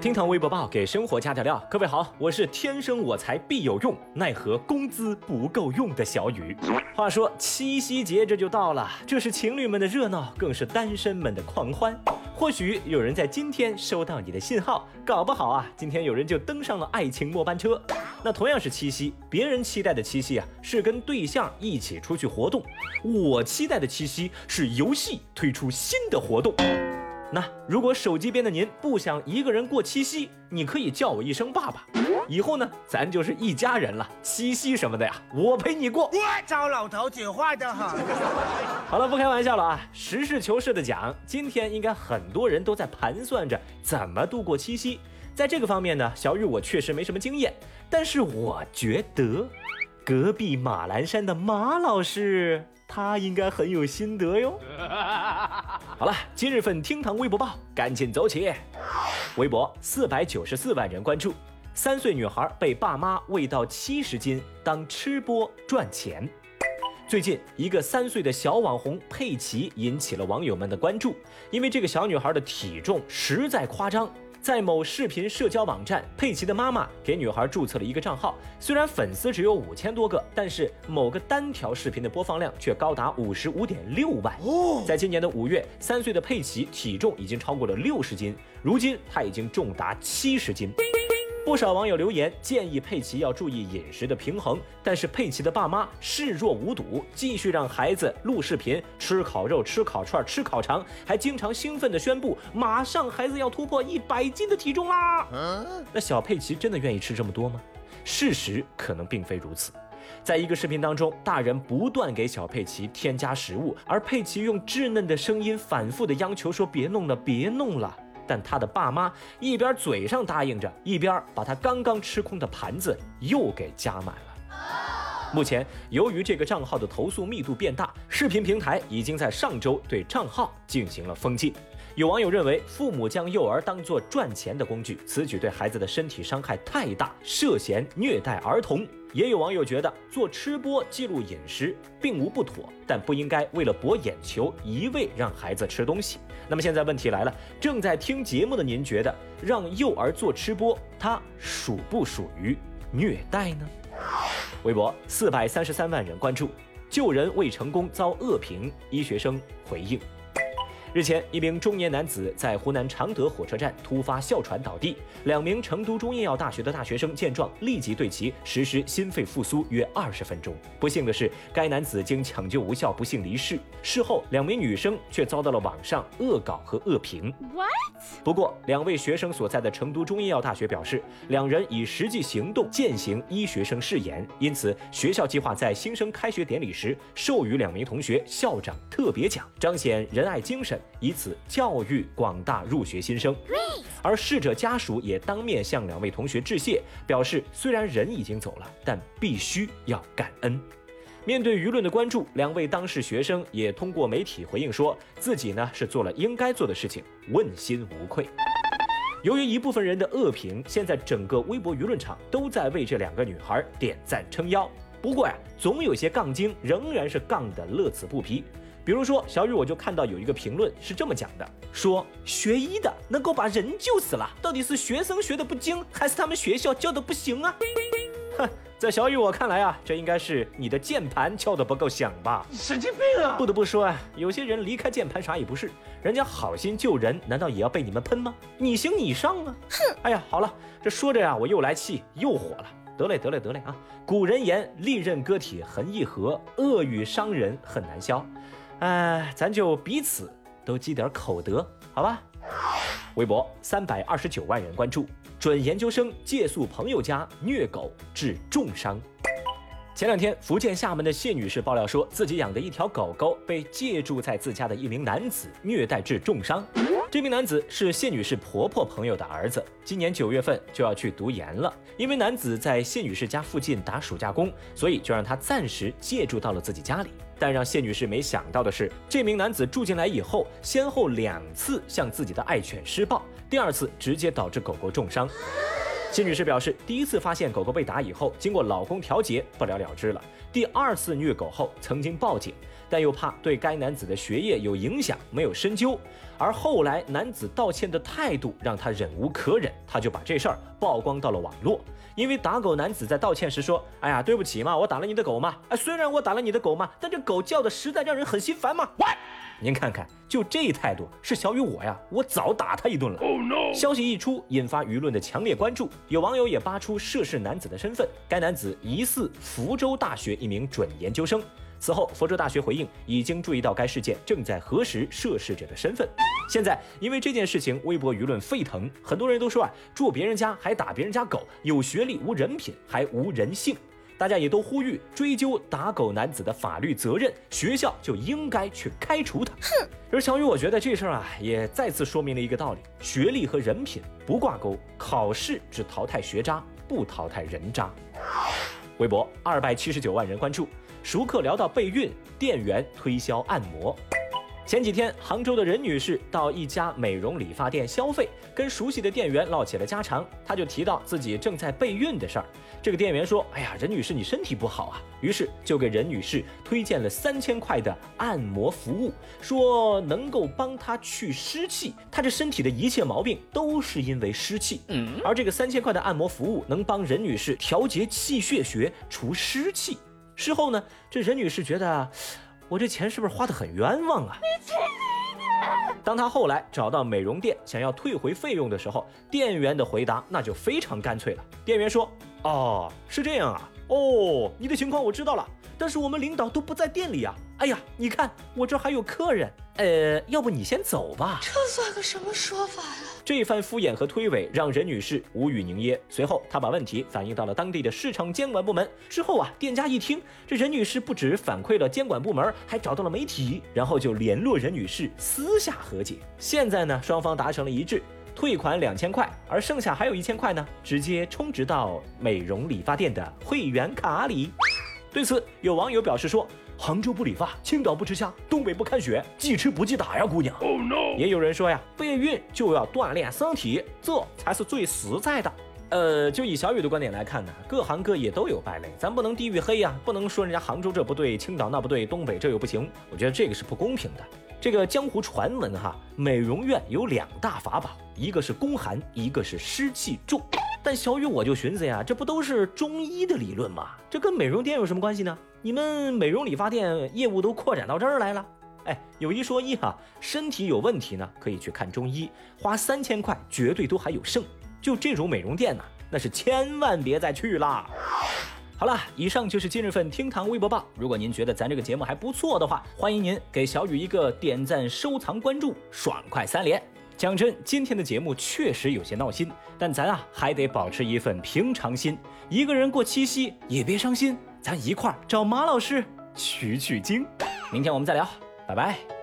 厅堂微博报给生活加点料。各位好，我是天生我材必有用，奈何工资不够用的小雨。话说七夕节这就到了，这是情侣们的热闹，更是单身们的狂欢。或许有人在今天收到你的信号，搞不好啊，今天有人就登上了爱情末班车。那同样是七夕，别人期待的七夕啊，是跟对象一起出去活动；我期待的七夕是游戏推出新的活动。那如果手机边的您不想一个人过七夕，你可以叫我一声爸爸，以后呢，咱就是一家人了。七夕什么的呀，我陪你过。糟老头子坏的很。好了，不开玩笑了啊，实事求是的讲，今天应该很多人都在盘算着怎么度过七夕。在这个方面呢，小雨我确实没什么经验，但是我觉得，隔壁马栏山的马老师。他应该很有心得哟。好了，今日份厅堂微博报，赶紧走起。微博四百九十四万人关注，三岁女孩被爸妈喂到七十斤当吃播赚钱。最近，一个三岁的小网红佩奇引起了网友们的关注，因为这个小女孩的体重实在夸张。在某视频社交网站，佩奇的妈妈给女孩注册了一个账号。虽然粉丝只有五千多个，但是某个单条视频的播放量却高达五十五点六万。在今年的五月，三岁的佩奇体重已经超过了六十斤，如今他已经重达七十斤。不少网友留言建议佩奇要注意饮食的平衡，但是佩奇的爸妈视若无睹，继续让孩子录视频吃烤肉、吃烤串、吃烤肠，还经常兴奋地宣布马上孩子要突破一百斤的体重啦。那小佩奇真的愿意吃这么多吗？事实可能并非如此。在一个视频当中，大人不断给小佩奇添加食物，而佩奇用稚嫩的声音反复地央求说：“别弄了，别弄了。”但他的爸妈一边嘴上答应着，一边把他刚刚吃空的盘子又给加满了。目前，由于这个账号的投诉密度变大，视频平台已经在上周对账号进行了封禁。有网友认为，父母将幼儿当作赚钱的工具，此举对孩子的身体伤害太大，涉嫌虐待儿童。也有网友觉得做吃播记录饮食并无不妥，但不应该为了博眼球一味让孩子吃东西。那么现在问题来了，正在听节目的您觉得让幼儿做吃播，它属不属于虐待呢？微博四百三十三万人关注，救人未成功遭恶评，医学生回应。日前，一名中年男子在湖南常德火车站突发哮喘倒地，两名成都中医药大学的大学生见状，立即对其实施心肺复苏约二十分钟。不幸的是，该男子经抢救无效，不幸离世。事后，两名女生却遭到了网上恶搞和恶评。What？不过，两位学生所在的成都中医药大学表示，两人以实际行动践行医学生誓言，因此学校计划在新生开学典礼时授予两名同学校长特别奖，彰显仁爱精神。以此教育广大入学新生，而逝者家属也当面向两位同学致谢，表示虽然人已经走了，但必须要感恩。面对舆论的关注，两位当事学生也通过媒体回应说，自己呢是做了应该做的事情，问心无愧。由于一部分人的恶评，现在整个微博舆论场都在为这两个女孩点赞撑腰。不过呀，总有些杠精仍然是杠得乐此不疲。比如说，小雨我就看到有一个评论是这么讲的：说学医的能够把人救死了，到底是学生学的不精，还是他们学校教的不行啊？哼，在小雨我看来啊，这应该是你的键盘敲的不够响吧？神经病啊！不得不说啊，有些人离开键盘啥也不是，人家好心救人，难道也要被你们喷吗？你行你上啊！哼！哎呀，好了，这说着呀，我又来气又火了。得嘞，得嘞，得嘞啊！古人言，利刃割体痕易合，恶语伤人很难消。哎，咱就彼此都积点口德，好吧？微博三百二十九万人关注，准研究生借宿朋友家虐狗致重伤。前两天，福建厦门的谢女士爆料说，自己养的一条狗狗被借住在自家的一名男子虐待致重伤。这名男子是谢女士婆婆朋友的儿子，今年九月份就要去读研了。因为男子在谢女士家附近打暑假工，所以就让他暂时借住到了自己家里。但让谢女士没想到的是，这名男子住进来以后，先后两次向自己的爱犬施暴，第二次直接导致狗狗重伤。谢女士表示，第一次发现狗狗被打以后，经过老公调解，不了了之了。第二次虐狗后，曾经报警，但又怕对该男子的学业有影响，没有深究。而后来男子道歉的态度让他忍无可忍，他就把这事儿曝光到了网络。因为打狗男子在道歉时说：“哎呀，对不起嘛，我打了你的狗嘛。哎，虽然我打了你的狗嘛，但这狗叫的实在让人很心烦嘛。”喂，您看看，就这态度，是小雨我呀，我早打他一顿了。哦，no 消息一出，引发舆论的强烈关注，有网友也扒出涉事男子的身份，该男子疑似福州大学一名准研究生。此后，佛州大学回应已经注意到该事件，正在核实涉事者的身份。现在，因为这件事情，微博舆论沸腾，很多人都说啊，住别人家还打别人家狗，有学历无人品，还无人性。大家也都呼吁追究打狗男子的法律责任，学校就应该去开除他。哼！而小雨，我觉得这事儿啊，也再次说明了一个道理：学历和人品不挂钩，考试只淘汰学渣，不淘汰人渣。微博二百七十九万人关注。熟客聊到备孕，店员推销按摩。前几天，杭州的任女士到一家美容理发店消费，跟熟悉的店员唠起了家常。她就提到自己正在备孕的事儿。这个店员说：“哎呀，任女士，你身体不好啊。”于是就给任女士推荐了三千块的按摩服务，说能够帮她去湿气。她这身体的一切毛病都是因为湿气。嗯，而这个三千块的按摩服务能帮任女士调节气血穴，除湿气。事后呢，这任女士觉得，我这钱是不是花的很冤枉啊？你轻一点。当他后来找到美容店想要退回费用的时候，店员的回答那就非常干脆了。店员说：“哦，是这样啊，哦，你的情况我知道了，但是我们领导都不在店里啊。哎呀，你看我这还有客人。”呃，要不你先走吧。这算个什么说法呀？这番敷衍和推诿让任女士无语凝噎。随后，她把问题反映到了当地的市场监管部门。之后啊，店家一听，这任女士不止反馈了监管部门，还找到了媒体，然后就联络任女士私下和解。现在呢，双方达成了一致，退款两千块，而剩下还有一千块呢，直接充值到美容理发店的会员卡里。对此，有网友表示说。杭州不理发，青岛不吃虾，东北不看雪，记吃不记打呀，姑娘。哦，no 也有人说呀，备孕就要锻炼身体，这才是最实在的。呃，就以小雨的观点来看呢，各行各业都有败类，咱不能地域黑呀，不能说人家杭州这不对，青岛那不对，东北这又不行。我觉得这个是不公平的。这个江湖传闻哈，美容院有两大法宝，一个是宫寒，一个是湿气重。但小雨我就寻思呀，这不都是中医的理论吗？这跟美容店有什么关系呢？你们美容理发店业务都扩展到这儿来了？哎，有一说一哈，身体有问题呢，可以去看中医，花三千块绝对都还有剩。就这种美容店呢，那是千万别再去啦。好了，以上就是今日份厅堂微博报。如果您觉得咱这个节目还不错的话，欢迎您给小雨一个点赞、收藏、关注，爽快三连。讲真，今天的节目确实有些闹心，但咱啊还得保持一份平常心。一个人过七夕也别伤心，咱一块儿找马老师取取经。明天我们再聊，拜拜。